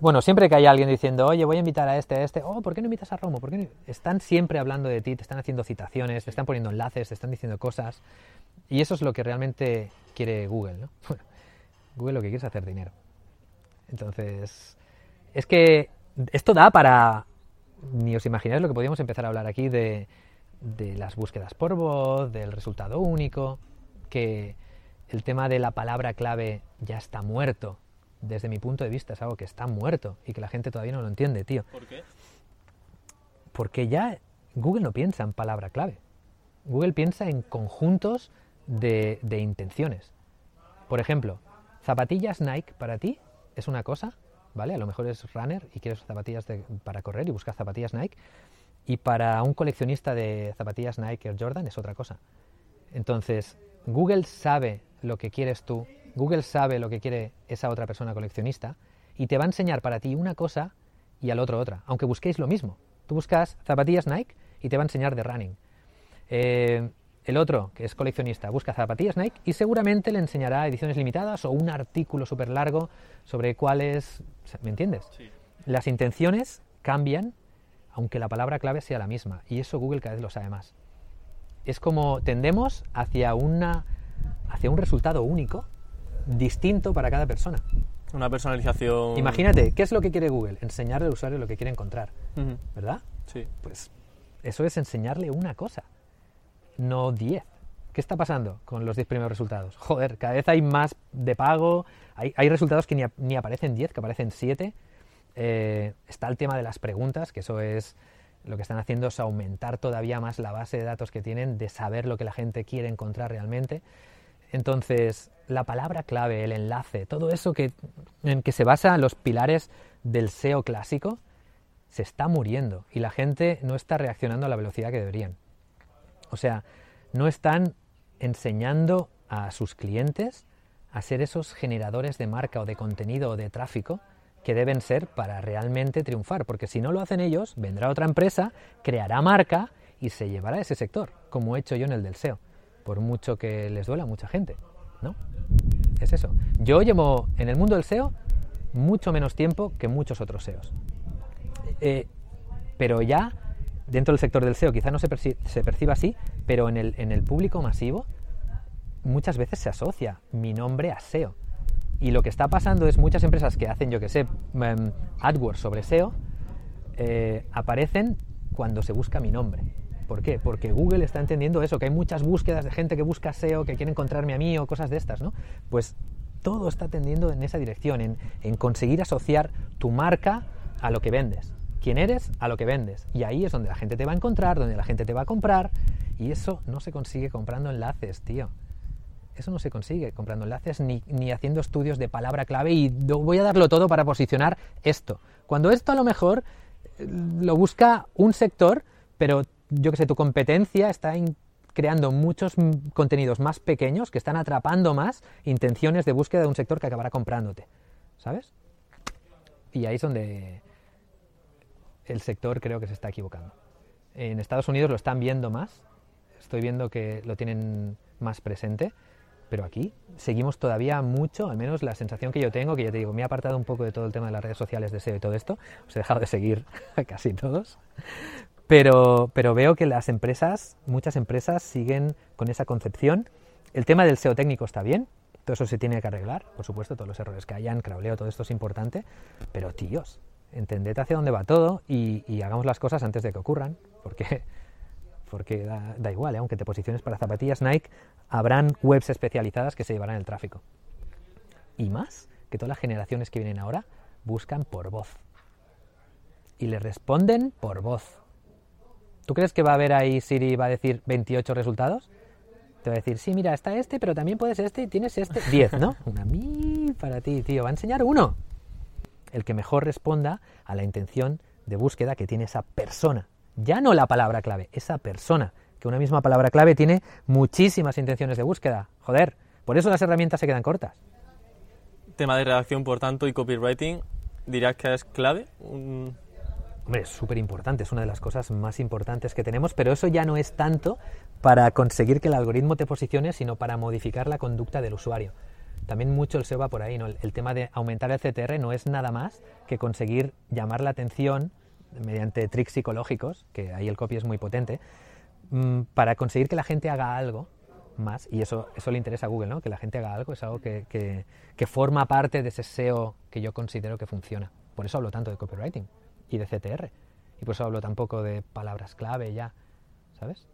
bueno, siempre que hay alguien diciendo, oye, voy a invitar a este, a este, oh, ¿por qué no invitas a Romo? ¿Por qué no? Están siempre hablando de ti, te están haciendo citaciones, te están poniendo enlaces, te están diciendo cosas. Y eso es lo que realmente quiere Google, ¿no? (laughs) Google lo que quiere es hacer dinero. Entonces, es que esto da para ni os imagináis lo que podíamos empezar a hablar aquí de, de las búsquedas por voz, del resultado único, que el tema de la palabra clave ya está muerto. Desde mi punto de vista es algo que está muerto y que la gente todavía no lo entiende, tío. ¿Por qué? Porque ya Google no piensa en palabra clave. Google piensa en conjuntos de, de intenciones. Por ejemplo, zapatillas Nike para ti es una cosa ¿vale? A lo mejor es runner y quieres zapatillas para correr y buscas zapatillas Nike. Y para un coleccionista de zapatillas Nike o Jordan es otra cosa. Entonces, Google sabe lo que quieres tú, Google sabe lo que quiere esa otra persona coleccionista y te va a enseñar para ti una cosa y al otro otra, aunque busquéis lo mismo. Tú buscas zapatillas Nike y te va a enseñar de running. Eh, el otro, que es coleccionista, busca zapatillas Nike y seguramente le enseñará ediciones limitadas o un artículo súper largo sobre cuáles... ¿Me entiendes? Sí. Las intenciones cambian aunque la palabra clave sea la misma y eso Google cada vez lo sabe más. Es como tendemos hacia, una, hacia un resultado único, distinto para cada persona. Una personalización... Imagínate, ¿qué es lo que quiere Google? Enseñarle al usuario lo que quiere encontrar, Uh -huh. ¿verdad? Sí. Pues eso es enseñarle una cosa no 10. ¿Qué está pasando con los 10 primeros resultados? Joder, cada vez hay más de pago, hay, hay resultados que ni, ni, aparecen 10, que aparecen 7. Eh, está el tema de las preguntas, que eso es lo que están haciendo es aumentar todavía más la base de datos que tienen de saber lo que la gente quiere encontrar realmente. Entonces, la palabra clave, el enlace, todo eso que, en que se basa los pilares del SEO clásico, se está muriendo y la gente no está reaccionando a la velocidad que deberían. O sea, no están enseñando a sus clientes a ser esos generadores de marca o de contenido o de tráfico que deben ser para realmente triunfar, porque si no lo hacen ellos, vendrá otra empresa, creará marca y se llevará ese sector, como he hecho yo en el del SEO, por mucho que les duela a mucha gente, ¿no? Es eso. Yo llevo en el mundo del SEO mucho menos tiempo que muchos otros SEOs. Eh, pero ya dentro del sector del SEO quizá no se, se perciba así, pero en el, en el público masivo muchas veces se asocia mi nombre a SEO. Y lo que está pasando es muchas empresas que hacen, yo que sé, em, AdWords sobre SEO, eh, aparecen cuando se busca mi nombre. ¿Por qué? Porque Google está entendiendo eso, que hay muchas búsquedas de gente que busca SEO, que quiere encontrarme a mí o cosas de estas, ¿no? Pues todo está tendiendo en esa dirección, en, en conseguir asociar tu marca a lo que vendes. Quién eres a lo que vendes. Y ahí es donde la gente te va a encontrar, donde la gente te va a comprar. Y eso no se consigue comprando enlaces, tío. Eso no se consigue comprando enlaces ni, ni, haciendo estudios de palabra clave y voy a darlo todo para posicionar esto. Cuando esto a lo mejor eh, lo busca un sector, pero yo que sé, tu competencia está creando muchos contenidos más pequeños que están atrapando más intenciones de búsqueda de un sector que acabará comprándote. ¿Sabes? Y ahí es donde el sector creo que se está equivocando. En Estados Unidos lo están viendo más, estoy viendo que lo tienen más presente pero aquí seguimos todavía mucho, al menos la sensación que yo tengo, que ya te digo, me he apartado un poco de todo el tema de las redes sociales de SEO y todo esto, os he dejado de seguir (laughs) a casi todos, pero, pero veo que las empresas, muchas empresas siguen con esa concepción. El tema del SEO técnico está bien, todo eso se tiene que arreglar, por supuesto, todos los errores que hayan, crawleo, todo esto es importante, pero tíos, entended hacia dónde va todo y, hagamos las cosas antes de que ocurran, porque porque da, igual, ¿eh? aunque te posiciones para zapatillas Nike, habrán webs especializadas que se llevarán el tráfico. Y más, que todas las generaciones que vienen ahora buscan por voz. Y le responden por voz. ¿Tú crees que va a haber ahí Siri va a decir 28 resultados? Te va a decir, sí, mira, está este, pero también puedes este y tienes este. 10, ¿no? (laughs) Una mil para ti, tío. Va a enseñar uno. El que mejor responda a la intención de búsqueda que tiene esa persona ya no la palabra clave, esa persona, que una misma palabra clave tiene muchísimas intenciones de búsqueda. Joder, por eso las herramientas se quedan cortas. Tema de redacción, por tanto, y copywriting, ¿dirías que es clave? Hombre, es súper importante, es una de las cosas más importantes que tenemos, pero eso ya no es tanto para conseguir que el algoritmo te posicione, sino para modificar la conducta del usuario. También mucho el SEO va por ahí, ¿no? El tema de aumentar el CTR no es nada más que conseguir llamar la atención mediante tricks psicológicos, que ahí el copy es muy potente, mm, para conseguir que la gente haga algo más, y eso, eso le interesa a Google, ¿no? que la gente haga algo, es algo que, que, forma parte de ese SEO que yo considero que funciona. Por eso hablo tanto de copywriting y de CTR, y por eso hablo tampoco de palabras clave ya, ¿sabes?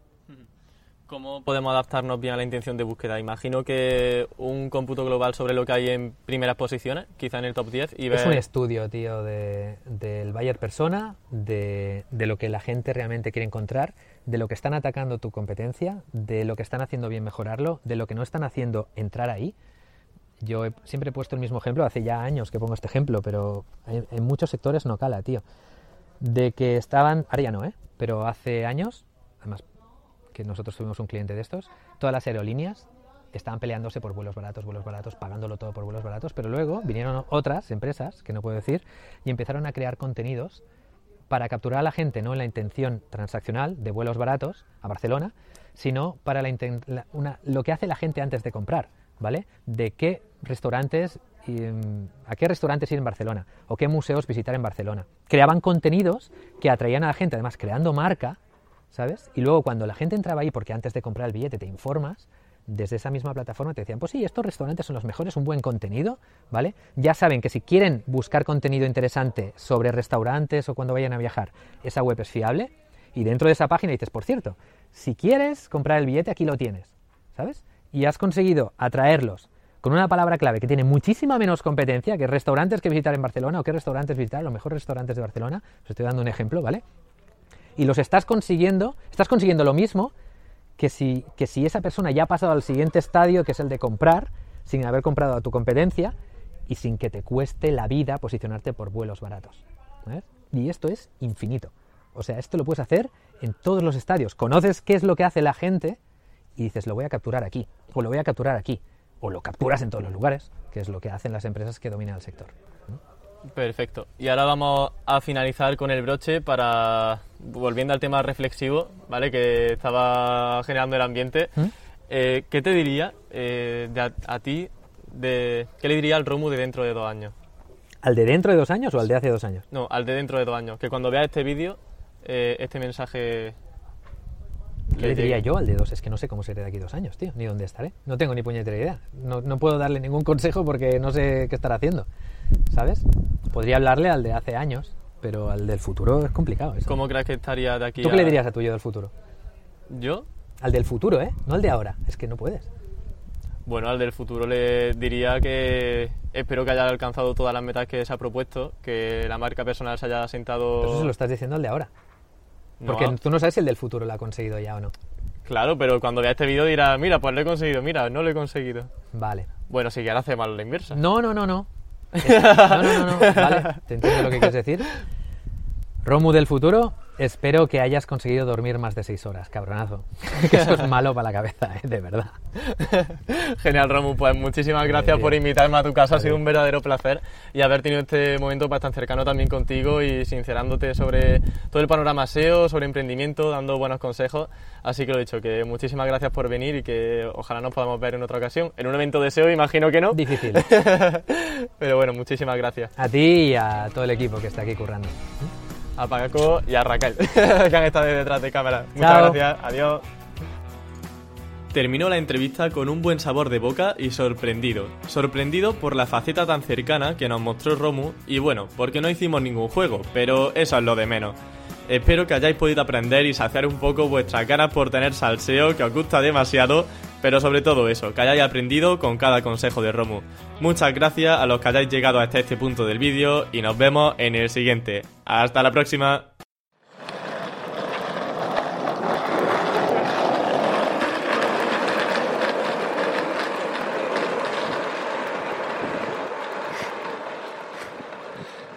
¿Cómo podemos adaptarnos bien a la intención de búsqueda? Imagino que un cómputo global sobre lo que hay en primeras posiciones, quizá en el top 10. Y Es un estudio, tío, del de, buyer persona, de, de, lo que la gente realmente quiere encontrar, de lo que están atacando tu competencia, de lo que están haciendo bien mejorarlo, de lo que no están haciendo entrar ahí. Yo siempre he puesto el mismo ejemplo, hace ya años que pongo este ejemplo, pero en, en muchos sectores no cala, tío. De que estaban, ahora ya no, ¿eh? Pero hace años, además que nosotros tuvimos un cliente de estos, todas las aerolíneas estaban peleándose por vuelos baratos, vuelos baratos, pagándolo todo por vuelos baratos, pero luego vinieron otras empresas, que no puedo decir, y empezaron a crear contenidos para capturar a la gente no en la intención transaccional de vuelos baratos a Barcelona, sino para la, una, lo que hace la gente antes de comprar, ¿vale? De qué restaurantes, mm, a qué restaurantes ir en Barcelona o qué museos visitar en Barcelona. Creaban contenidos que atraían a la gente, además creando marca, ¿sabes? Y luego cuando la gente entraba ahí, porque antes de comprar el billete te informas, desde esa misma plataforma te decían, pues sí, estos restaurantes son los mejores, un buen contenido, ¿vale? Ya saben que si quieren buscar contenido interesante sobre restaurantes o cuando vayan a viajar, esa web es fiable. Y dentro de esa página dices, por cierto, si quieres comprar el billete, aquí lo tienes, ¿sabes? Y has conseguido atraerlos con una palabra clave que tiene muchísima menos competencia que restaurantes que visitar en Barcelona o qué restaurantes visitar, los mejores restaurantes de Barcelona. Os estoy dando un ejemplo, ¿vale? Y los estás consiguiendo, estás consiguiendo lo mismo que si, que si esa persona ya ha pasado al siguiente estadio, que es el de comprar, sin haber comprado a tu competencia y sin que te cueste la vida posicionarte por vuelos baratos. Y esto es infinito. O sea, esto lo puedes hacer en todos los estadios. Conoces qué es lo que hace la gente y dices, lo voy a capturar aquí, o lo voy a capturar aquí, o lo capturas en todos los lugares, que es lo que hacen las empresas que dominan el sector. Perfecto. Y ahora vamos a finalizar con el broche para, volviendo al tema reflexivo, ¿vale? Que estaba generando el ambiente. ¿Mm? Eh, ¿Qué te diría eh, de a, a ti, de, qué le diría al Romu de dentro de dos años? ¿Al de dentro de dos años o al de hace dos años? No, al de dentro de dos años. Que cuando vea este vídeo, eh, este mensaje... ¿Qué le diría yo al de dos? Es que no sé cómo seré de aquí dos años, tío, ni dónde estaré. No tengo ni puñetera idea. No, no puedo darle ningún consejo porque no sé qué estará haciendo, ¿sabes? Podría hablarle al de hace años, pero al del futuro es complicado. eso. ¿Cómo crees que estaría de aquí ¿Tú a- qué le dirías a tu yo del futuro? ¿Yo? Al del futuro, ¿eh? No al de ahora. Es que no puedes. Bueno, al del futuro le diría que espero que haya alcanzado todas las metas que se ha propuesto, que la marca personal se haya sentado... Pero eso se lo estás diciendo al de ahora. No, Porque tú no sabes si el del futuro lo ha conseguido ya o no. Claro, pero cuando vea este vídeo dirá, mira, pues lo he conseguido, mira, no lo he conseguido. Vale. Bueno, sí que ahora hace mal la inversa. No, no, no, no. Es- (laughs) No, no, no, no. Vale, te entiendo lo que quieres decir. Romu del futuro, espero que hayas conseguido dormir más de seis horas, cabronazo. (laughs) Que eso es malo para la cabeza, ¿eh? de verdad. (laughs) Genial, Romu, pues muchísimas gracias por invitarme a tu casa, ha sido un verdadero placer y haber tenido este momento pues, tan cercano también contigo y sincerándote sobre todo el panorama SEO, sobre emprendimiento, dando buenos consejos. Así que lo he dicho, que muchísimas gracias por venir y que ojalá nos podamos ver en otra ocasión. En un evento de SEO, imagino que no. Difícil. (laughs) Pero bueno, muchísimas gracias. A ti y a todo el equipo que está aquí currando. A Paco y a Raquel, (laughs) que han estado detrás de cámara. Muchas Chao. gracias, adiós. Terminó la entrevista con un buen sabor de boca y sorprendido. Sorprendido por la faceta tan cercana que nos mostró Romu y bueno, porque no hicimos ningún juego, pero eso es lo de menos. Espero que hayáis podido aprender y saciar un poco vuestras ganas por tener salseo que os gusta demasiado, pero sobre todo eso, que hayáis aprendido con cada consejo de Romu. Muchas gracias a los que hayáis llegado hasta este punto del vídeo y nos vemos en el siguiente. Hasta la próxima.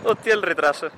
Hostia, el retraso.